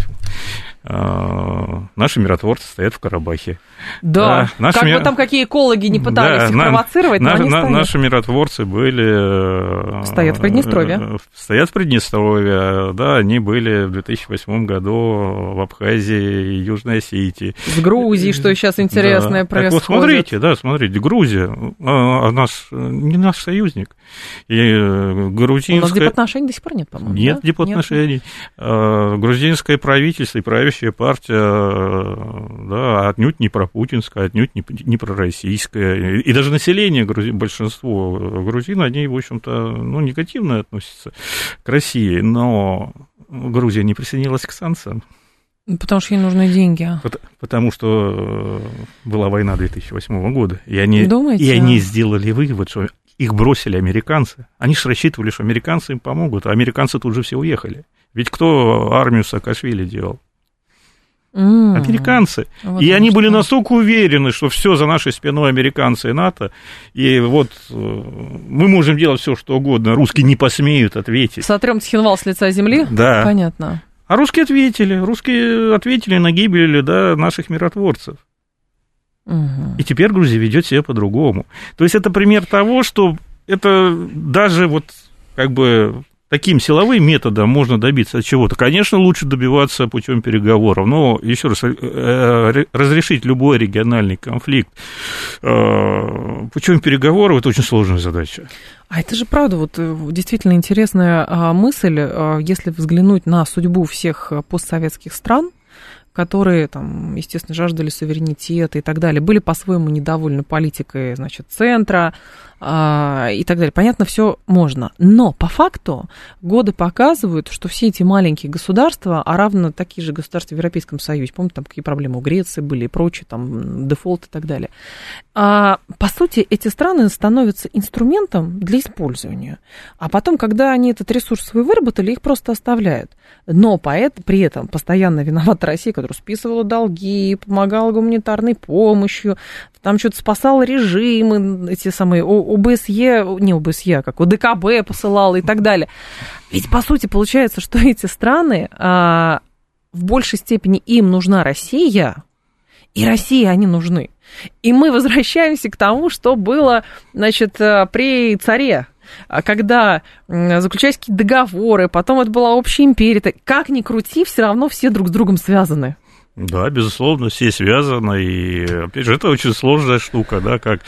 наши миротворцы стоят в Карабахе. Да, да наши как ми... бы там какие экологи не пытались да, их на, провоцировать, на, но на, Наши миротворцы были... Э, стоят в Приднестровье. Э, стоят в Приднестровье, да, они были в 2008 году в Абхазии и Южной Осетии. В Грузии, что сейчас интересное да. происходит. Так вот, смотрите, да, смотрите, Грузия, а, а наш, не наш союзник. И э, грузинская... У нас дипотношений до сих пор нет, по-моему, Нет да? дипотношений. Нет. Грузинское правительство и правительство правящая партия, э, да, отнюдь не про пропутинская, отнюдь не, не пророссийская. И даже население, большинство грузин, они, в общем-то, ну, негативно относятся к России, но Грузия не присоединилась к санкциям. Потому что ей нужны деньги. Потому что э, была война 2008 года. И они, Думаете? и они сделали вывод, что их бросили американцы. Они же рассчитывали, что американцы им помогут, а американцы тут же все уехали. Ведь кто армию Саакашвили делал? Mm. Американцы. Вот и они были настолько уверены, что все за нашей спиной американцы и НАТО. И вот э, мы можем делать все, что угодно. Русские не посмеют ответить. Сотрем Цхинвал с лица земли? Да. Понятно. А русские ответили. Русские ответили на гибель да, наших миротворцев. Угу. И теперь Грузия ведет себя по-другому. То есть это пример того, что это даже вот как бы таким силовым методом можно добиться чего-то. Конечно, лучше добиваться путем переговоров, но еще раз, э, э, разрешить любой региональный конфликт э, путем переговоров это очень сложная задача. А это же правда, вот действительно интересная а, мысль, если взглянуть на судьбу всех постсоветских стран, которые, там, естественно, жаждали суверенитета и так далее, были по-своему недовольны политикой, значит, центра, а, и так далее. Понятно, все можно. Но по факту годы показывают, что все эти маленькие государства, а равно такие же государства в Европейском Союзе, помните, там какие проблемы у Греции были и прочее, там дефолт и так далее. А, по сути, эти страны становятся инструментом для использования. А потом, когда они этот ресурс свой выработали, их просто оставляют. Но поэт, при этом постоянно виновата Россия, которая списывала долги, помогала гуманитарной помощью, там что-то спасал режимы, эти самые ОБСЕ, не ОБСЕ, а как ОДКБ посылал и так далее. Ведь, по сути, получается, что эти страны а, в большей степени им нужна Россия, и России они нужны. И мы возвращаемся к тому, что было, значит, э, при царе. а когда заключались какие-то договоры, потом это была общая империя, как ни крути, все равно все друг с другом связаны. Да, безусловно, все связаны, и, опять же, это очень сложная штука, да, как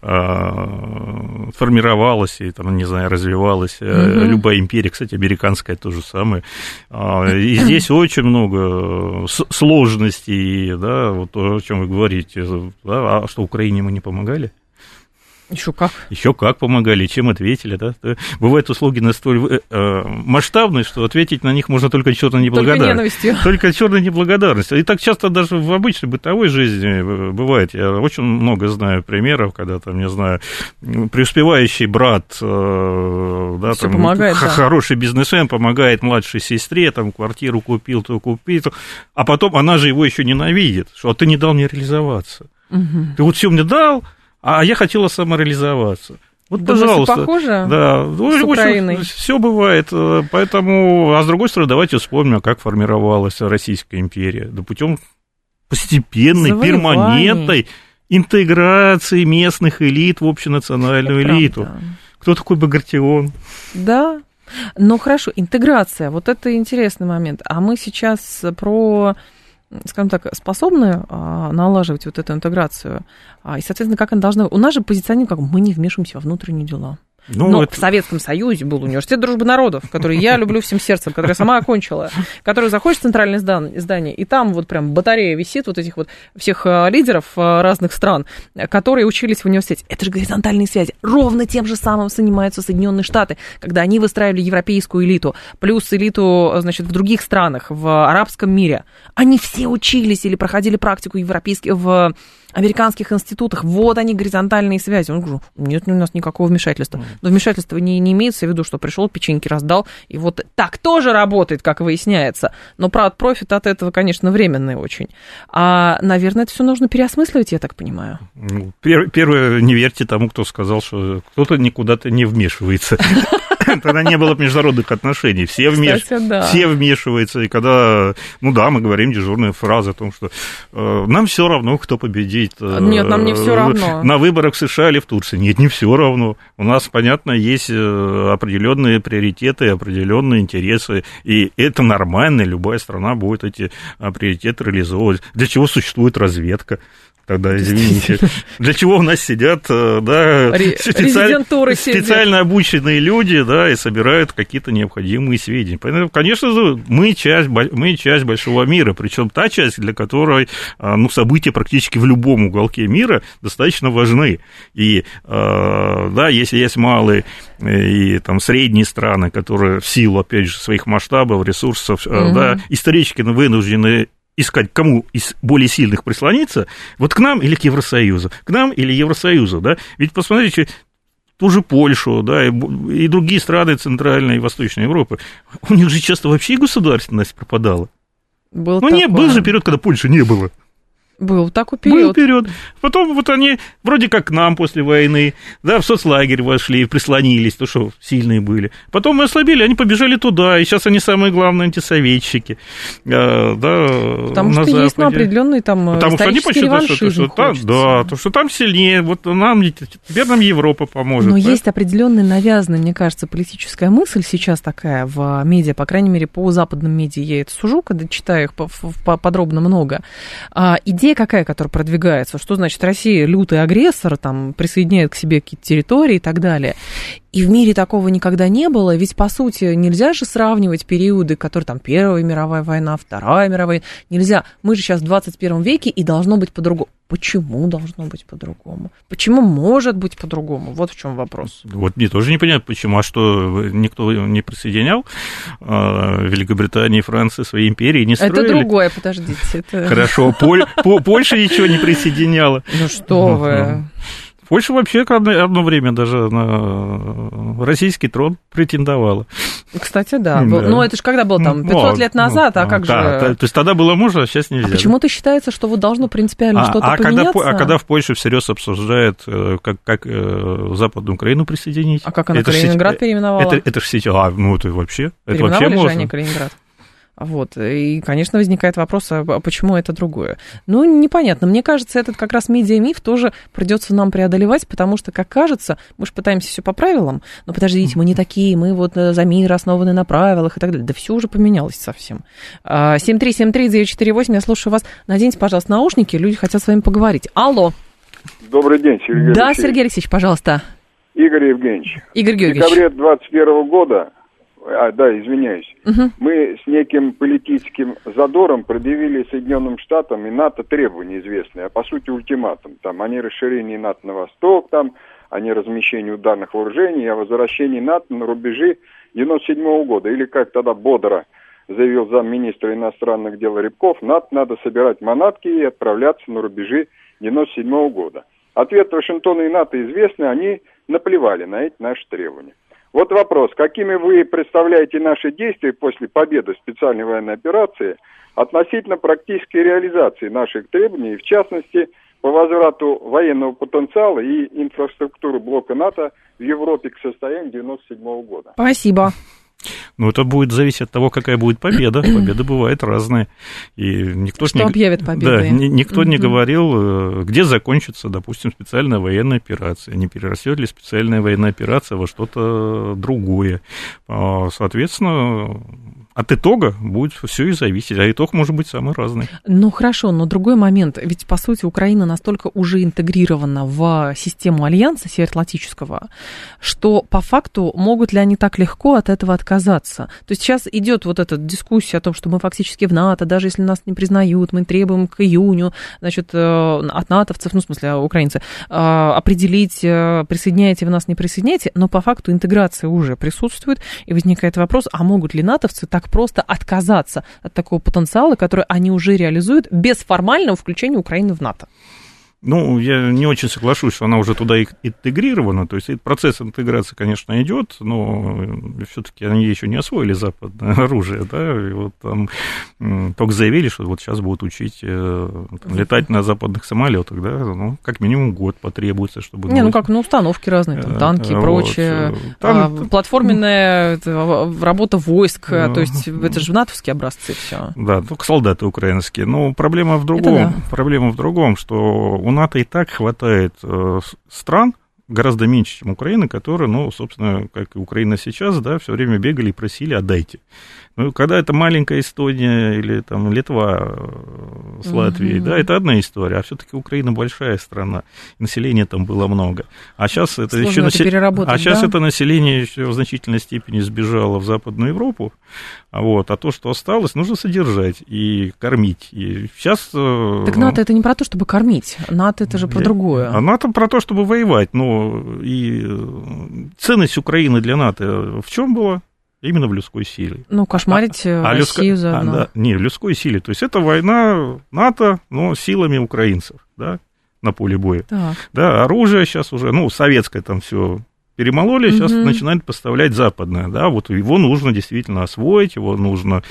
э, формировалась и, там, не знаю, развивалась mm-hmm. любая империя, кстати, американская то же самое, и здесь очень много сложностей, да, вот то, о чем вы говорите, да, а что, Украине мы не помогали? Еще как. Еще как помогали, чем ответили, да. Бывают услуги настолько э, масштабные, что ответить на них можно только черной неблагодарностью. Только ненавистью. Только черной неблагодарностью. И так часто даже в обычной бытовой жизни бывает. Я очень много знаю примеров, когда там, не знаю, преуспевающий брат, э, да, там, помогает, х- да. хороший бизнесмен помогает младшей сестре, там, квартиру купил, то купил, то... а потом она же его еще ненавидит, что а ты не дал мне реализоваться. Угу. Ты вот все мне дал, а я хотела самореализоваться. Вот, Думаете, пожалуйста. похоже да, с Украиной? Все бывает. Э, поэтому, а с другой стороны, давайте вспомним, как формировалась Российская империя. Да путем постепенной, перманентной интеграции местных элит в общенациональную Это элиту. Правда. Кто такой Багратион? Да, ну хорошо, интеграция, вот это интересный момент. А мы сейчас про скажем так, способны а, налаживать вот эту интеграцию, а, и, соответственно, как она должна... У нас же позиционирует, как мы не вмешиваемся во внутренние дела. Ну, Но это... в Советском Союзе был университет дружбы народов, который я люблю всем сердцем, который я сама окончила, который заходишь в центральное здание, и там вот прям батарея висит вот этих вот всех а, лидеров разных стран, которые учились в университете. Это же горизонтальные связи. Ровно тем же самым занимаются Соединенные Штаты, когда они выстраивали европейскую элиту, плюс элиту, значит, в других странах, в арабском мире. Они все учились или проходили практику европейских в американских институтах, вот они, горизонтальные связи. Он говорит, нет у нас никакого вмешательства. Но вмешательство не, не имеется в виду, что пришел, печеньки раздал, и вот так тоже работает, как выясняется. Но, правда, профит от этого, конечно, временный очень. А, наверное, это все нужно переосмысливать, я так понимаю. Ну, первое, не верьте тому, кто сказал, что кто-то никуда-то не вмешивается. тогда не было международных отношений. Все, вмеш... да. все вмешиваются. И когда, ну да, мы говорим дежурные фразы о том, что э, нам все равно, кто победит. Э, Нет, нам не все равно. На выборах в США или в Турции. Нет, не все равно. У нас, понятно, есть э, определенные приоритеты, определенные интересы. И это нормально. Любая страна будет эти приоритеты реализовывать. Для чего существует разведка? Тогда, извините, для чего у нас сидят, э, да, специально, специально обученные люди, да, и собирают какие-то необходимые сведения. Поэтому, конечно же, мы часть, мы часть большого мира, причем та часть, для которой, а, ну, события практически в любом уголке мира достаточно важны. И, а, да, если есть малые и там средние страны, которые в силу, опять же, своих масштабов, ресурсов, угу. да, исторически вынуждены искать, кому из более сильных прислониться, вот к нам или к Евросоюзу, к нам или Евросоюзу, да, ведь посмотрите, ту же Польшу, да, и, и другие страны Центральной и Восточной Европы, у них же часто вообще государственность пропадала. Был ну, такое. не, был же период, когда Польши не было. Был такой период. Был период. Потом вот они вроде как к нам после войны, да, в соцлагерь вошли, прислонились, то что сильные были. Потом мы ослабили, они побежали туда, и сейчас они самые главные антисоветчики. А, да, Потому что Западе. есть ну, определенный там Потому что они посчитают, что, что там, да, то, что там сильнее, вот нам, теперь нам Европа поможет. Но да? есть определенная навязанная, мне кажется, политическая мысль сейчас такая в медиа, по крайней мере, по западным медиа я это сужу, когда читаю их подробно много. А, идея идея какая, которая продвигается, что значит Россия лютый агрессор, там, присоединяет к себе какие-то территории и так далее. И в мире такого никогда не было, ведь, по сути, нельзя же сравнивать периоды, которые там Первая мировая война, Вторая мировая, нельзя. Мы же сейчас в 21 веке, и должно быть по-другому. Почему должно быть по-другому? Почему может быть по-другому? Вот в чем вопрос. Вот мне тоже непонятно, почему. А что, никто не присоединял а, Великобритании и Франции свои империи, не строили? Это другое, подождите. Это... Хорошо, Польша ничего не присоединяла. Ну что вы. Польша вообще одно время даже на российский трон претендовала. Кстати, да. да. Ну, это же когда было там 500 ну, лет назад, ну, а как да, же... То есть тогда было можно, а сейчас нельзя. А почему-то считается, что вот должно принципиально а, что-то а поменяться? Когда, а когда в Польше всерьез обсуждают, э, как, как э, Западную Украину присоединить? А как она это Калининград сеть, переименовала? Это, это же сеть... А, ну, это вообще... Это вообще можно. они Калининград? Вот. И, конечно, возникает вопрос, а почему это другое? Ну, непонятно. Мне кажется, этот как раз медиамиф тоже придется нам преодолевать, потому что, как кажется, мы же пытаемся все по правилам, но подождите, мы не такие, мы вот э, за мир основаны на правилах и так далее. Да все уже поменялось совсем. 7373948, а, я слушаю вас. Наденьте, пожалуйста, наушники, люди хотят с вами поговорить. Алло. Добрый день, Сергей Да, Алексеевич. Сергей Алексеевич, пожалуйста. Игорь Евгеньевич. Игорь Георгиевич. В декабре 2021 года а, да, извиняюсь, угу. мы с неким политическим задором предъявили Соединенным Штатам и НАТО требования известные, а по сути ультиматум. Там, о нерасширении НАТО на восток, там, о неразмещении ударных вооружений, о возвращении НАТО на рубежи 97 -го года. Или как тогда бодро заявил замминистра иностранных дел Рябков, НАТО надо собирать манатки и отправляться на рубежи 97 -го года. Ответ Вашингтона и НАТО известный, они наплевали на эти наши требования. Вот вопрос, какими вы представляете наши действия после победы специальной военной операции относительно практической реализации наших требований, в частности, по возврату военного потенциала и инфраструктуры блока НАТО в Европе к состоянию 1997 года? Спасибо. Ну, это будет зависеть от того, какая будет победа. Победы бывают разные. И никто Что не... объявит победу? Да, никто не говорил, э, где закончится, допустим, специальная военная операция. Не перерастет ли специальная военная операция во что-то другое. А, соответственно, от итога будет все и зависеть, а итог может быть самый разный. Ну хорошо, но другой момент, ведь по сути Украина настолько уже интегрирована в систему альянса североатлантического, что по факту могут ли они так легко от этого отказаться? То есть сейчас идет вот эта дискуссия о том, что мы фактически в НАТО, даже если нас не признают, мы требуем к июню, значит, э, от натовцев, ну в смысле украинцы, э, определить, э, присоединяете вы нас, не присоединяете, но по факту интеграция уже присутствует, и возникает вопрос, а могут ли натовцы так так просто отказаться от такого потенциала, который они уже реализуют без формального включения Украины в НАТО? Ну, я не очень соглашусь, что она уже туда интегрирована. То есть процесс интеграции, конечно, идет, но все-таки они еще не освоили западное оружие, да, и вот там только заявили, что вот сейчас будут учить э, там, летать на западных самолетах, да, ну, как минимум год потребуется, чтобы... Не, ну как, ну, установки разные, там, танки и прочее, вот. Э, там, а, платформенная работа войск, ну, то есть это же натовские образцы все. Да, только солдаты украинские. Но проблема в другом, да. проблема в другом, что у НАТО и так хватает э, стран, гораздо меньше, чем Украина, которая, ну, собственно, как и Украина сейчас, да, все время бегали и просили, отдайте. Ну, когда это маленькая Эстония или там Литва э, с Латвией, угу. да, это одна история, а все-таки Украина большая страна, населения там было много. А сейчас это Сложно еще это а сейчас да? это население еще в значительной степени сбежало в Западную Европу, вот, а то, что осталось, нужно содержать и кормить. И сейчас... Э, так НАТО это не про то, чтобы кормить, НАТО это же про другое. А НАТО про то, чтобы воевать, но и э, ценность Украины для НАТО в чем была? Именно в людской силе. Ну, кошмарить а, а Россию людско... заодно. А, да, не, в людской силе. То есть это война НАТО, но силами украинцев, да, на поле боя. Так. Да, оружие сейчас уже, ну, советское там все перемололи, угу. сейчас начинают поставлять западное, да, вот его нужно действительно освоить, его нужно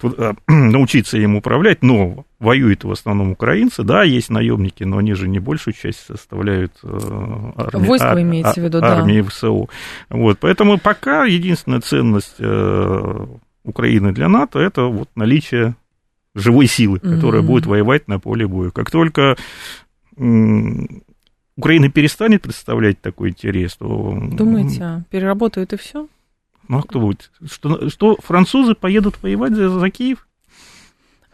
туда, научиться им управлять, но воюют в основном украинцы, да, есть наемники, но они же не большую часть составляют э, армии, Войско ар, имеете в виду, да. армии ВСУ. Вот, поэтому пока единственная ценность э, Украины для НАТО это вот наличие живой силы, которая mm будет воевать на поле боя. Как только Украина перестанет представлять такой интерес, то... Думаете, а переработают и все? Ну, а кто будет? Что, что французы поедут воевать за, за Киев?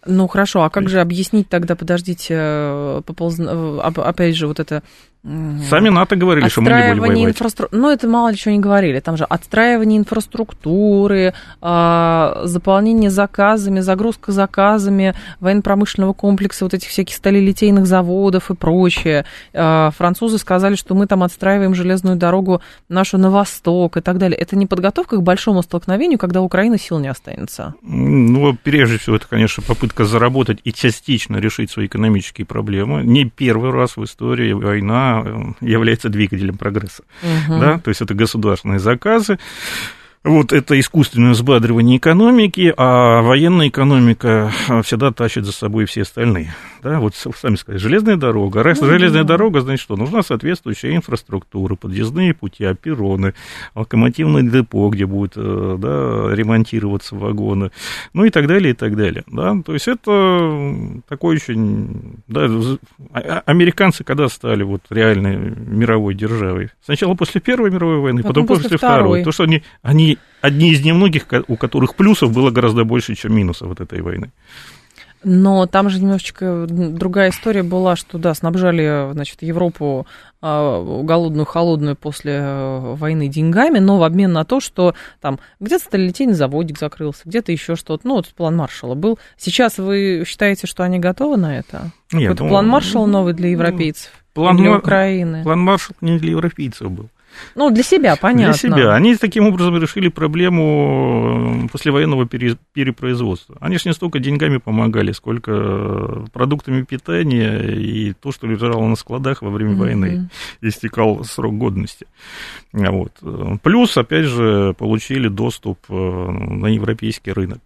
Ну, хорошо, а как же объяснить тогда, подождите, э, пополз... Э, опять же, вот это Сами НАТО говорили, что мы не будем воевать. Инфрастру... Ну, это мало ли чего не говорили. Там же отстраивание инфраструктуры, э, заполнение заказами, загрузка заказами военно-промышленного комплекса, вот этих всяких сталелитейных заводов и прочее. Э, французы сказали, что мы там отстраиваем железную дорогу нашу на восток и так далее. Это не подготовка к большому столкновению, когда у Украины сил не останется? Ну, прежде всего, это, конечно, попытка заработать и частично решить свои экономические проблемы. Не первый раз в истории война Является двигателем прогресса. Угу. Да? То есть это государственные заказы. Вот это искусственное взбадривание экономики, а военная экономика всегда тащит за собой все остальные. Да, вот сами сказали, железная дорога. Раз ну, железная да. дорога, значит что? Нужна соответствующая инфраструктура, подъездные пути, опероны, локомотивное депо, где будут э, да, ремонтироваться вагоны, ну и так далее, и так далее. Да? То есть это такой очень... Да, а, а, американцы когда стали вот реальной мировой державой? Сначала после Первой мировой войны, потом, потом после Второй. второй. То, что они, они одни из немногих, у которых плюсов было гораздо больше, чем минусов вот этой войны. Но там же немножечко другая история была, что, да, снабжали, значит, Европу а, голодную, холодную после э, войны деньгами, но в обмен на то, что там где-то сталелитейный заводик закрылся, где-то еще что-то. Ну, вот план Маршала был. Сейчас вы считаете, что они готовы на это? Нет, Какой-то ну, план Маршала новый для европейцев? План для Украины? План Маршала не для европейцев был. Ну, для себя, понятно. Для себя. Они таким образом решили проблему послевоенного перепроизводства. Они же не столько деньгами помогали, сколько продуктами питания и то, что лежало на складах во время mm-hmm. войны. Истекал срок годности. Вот. Плюс, опять же, получили доступ э, на европейский рынок.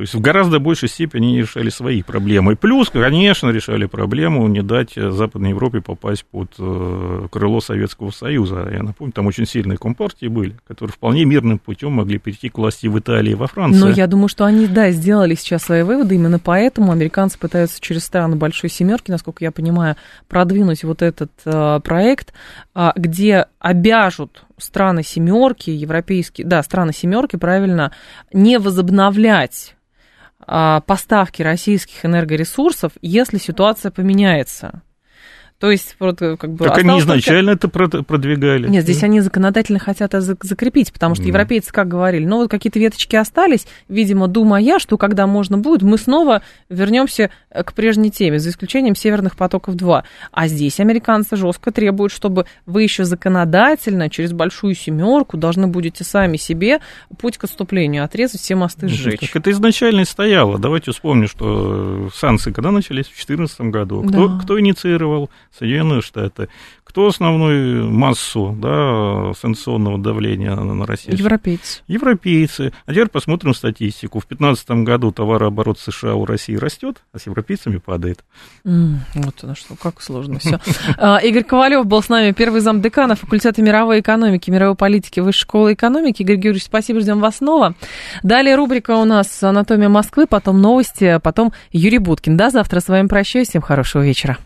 А, то есть в гораздо большей степени они решали свои проблемы. Плюс, конечно, решали проблему не дать Западной Европе попасть под э, крыло Советского Союза. Я напомню, там очень сильные компартии были, которые вполне мирным путем могли перейти к власти в Италии и во Франции. Но я думаю, что они, да, сделали сейчас свои выводы. Именно поэтому американцы пытаются через страны Большой Семерки, насколько я понимаю, продвинуть вот этот э, проект, э, где обяжут страны семерки, европейские, да, страны семерки, правильно, не возобновлять а, поставки российских энергоресурсов, если ситуация поменяется. То есть, вот, э, как бы... Так они изначально только... это продвигали. Нет, здесь они законодательно хотят закрепить, потому что mm. европейцы как говорили, ну, вот какие-то веточки остались, видимо, думая, что когда можно будет, мы снова вернемся э, к прежней теме, за исключением Северных потоков-2. А здесь американцы жестко требуют, чтобы вы еще законодательно через большую семерку должны будете сами себе путь к отступлению отрезать, все мосты ну, сжечь. Так это изначально и стояло. Давайте вспомним, что санкции когда начались? В 2014 году. Кто, да. кто инициировал? Соединенные Штаты. Кто основную массу да, санкционного давления на Россию? Европейцы. Европейцы. А теперь посмотрим статистику. В 2015 году товарооборот США у России растет, а с европейцами падает. Mm, вот оно что, как сложно все. А, Игорь Ковалев был с нами, первый зам декана факультета мировой экономики, мировой политики Высшей школы экономики. Игорь Георгиевич, спасибо, ждем вас снова. Далее рубрика у нас «Анатомия Москвы», потом новости, потом Юрий Буткин. Да, завтра с вами прощаюсь. Всем хорошего вечера.